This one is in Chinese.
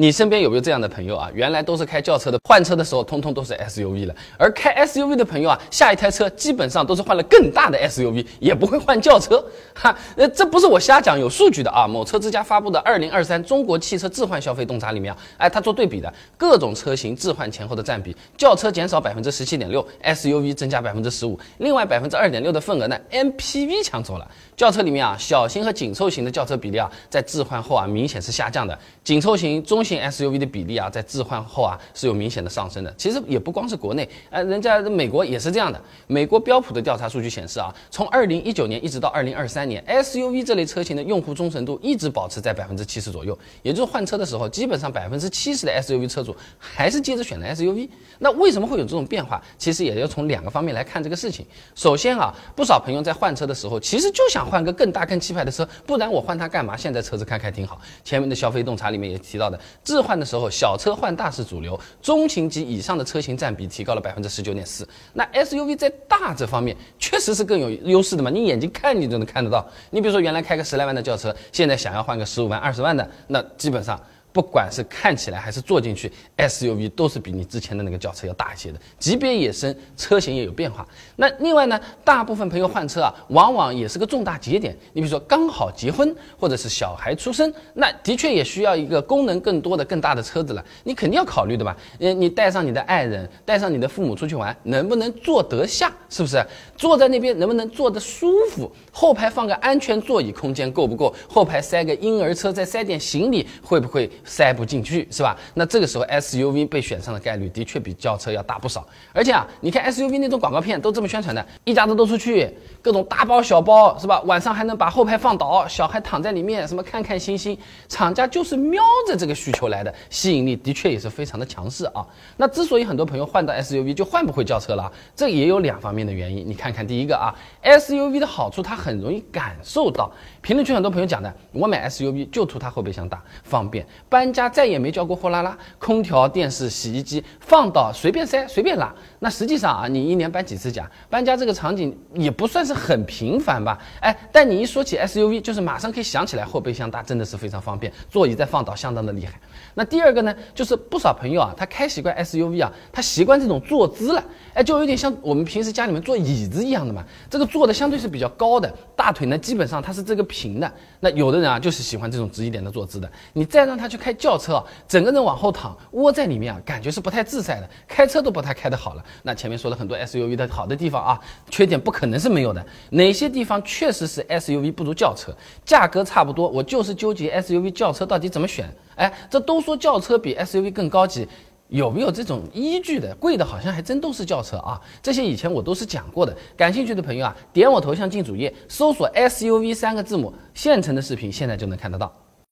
你身边有没有这样的朋友啊？原来都是开轿车的，换车的时候通通都是 SUV 了。而开 SUV 的朋友啊，下一台车基本上都是换了更大的 SUV，也不会换轿车。哈，呃，这不是我瞎讲，有数据的啊。某车之家发布的《二零二三中国汽车置换消费洞察》里面啊，哎，他做对比的各种车型置换前后的占比，轿车减少百分之十七点六，SUV 增加百分之十五，另外百分之二点六的份额呢，MPV 抢走了。轿车里面啊，小型和紧凑型的轿车比例啊，在置换后啊，明显是下降的。紧凑型、中型 SUV 的比例啊，在置换后啊，是有明显的上升的。其实也不光是国内，呃，人家美国也是这样的。美国标普的调查数据显示啊，从二零一九年一直到二零二三年，SUV 这类车型的用户忠诚度一直保持在百分之七十左右。也就是换车的时候，基本上百分之七十的 SUV 车主还是接着选的 SUV。那为什么会有这种变化？其实也要从两个方面来看这个事情。首先啊，不少朋友在换车的时候，其实就想换个更大更气派的车，不然我换它干嘛？现在车子开开挺好。前面的消费洞察里面也提到的，置换的时候小车换大是主流，中型及以上的车型占比提高了百分之十九点四。那 SUV 在大这方面确实是更有优势的嘛？你眼睛看你就能看得到。你比如说原来开个十来万的轿车，现在想要换个十五万、二十万的，那基本上。不管是看起来还是坐进去，SUV 都是比你之前的那个轿车要大一些的，级别也升，车型也有变化。那另外呢，大部分朋友换车啊，往往也是个重大节点。你比如说刚好结婚，或者是小孩出生，那的确也需要一个功能更多的、更大的车子了。你肯定要考虑的吧？呃，你带上你的爱人，带上你的父母出去玩，能不能坐得下？是不是？坐在那边能不能坐得舒服？后排放个安全座椅，空间够不够？后排塞个婴儿车，再塞点行李，会不会？塞不进去是吧？那这个时候 SUV 被选上的概率的确比轿车要大不少。而且啊，你看 SUV 那种广告片都这么宣传的，一家子都出去，各种大包小包是吧？晚上还能把后排放倒，小孩躺在里面，什么看看星星。厂家就是瞄着这个需求来的，吸引力的确也是非常的强势啊。那之所以很多朋友换到 SUV 就换不回轿车了，这也有两方面的原因。你看看第一个啊，SUV 的好处它很容易感受到。评论区很多朋友讲的，我买 SUV 就图它后备箱大、方便，搬家再也没叫过货拉拉，空调、电视、洗衣机放倒随便塞随便拉。那实际上啊，你一年搬几次家？搬家这个场景也不算是很频繁吧？哎，但你一说起 SUV，就是马上可以想起来后备箱大，真的是非常方便，座椅再放倒相当的厉害。那第二个呢，就是不少朋友啊，他开习惯 SUV 啊，他习惯这种坐姿了，哎，就有点像我们平时家里面坐椅子一样的嘛。这个坐的相对是比较高的，大腿呢基本上它是这个平的。那有的人啊就是喜欢这种直一点的坐姿的。你再让他去开轿车，整个人往后躺，窝在里面啊，感觉是不太自在的，开车都不太开得好了。那前面说了很多 SUV 的好的地方啊，缺点不可能是没有的。哪些地方确实是 SUV 不如轿车？价格差不多，我就是纠结 SUV 轿车到底怎么选。哎，这都说轿车比 SUV 更高级，有没有这种依据的？贵的好像还真都是轿车啊！这些以前我都是讲过的。感兴趣的朋友啊，点我头像进主页，搜索 SUV 三个字母，现成的视频现在就能看得到。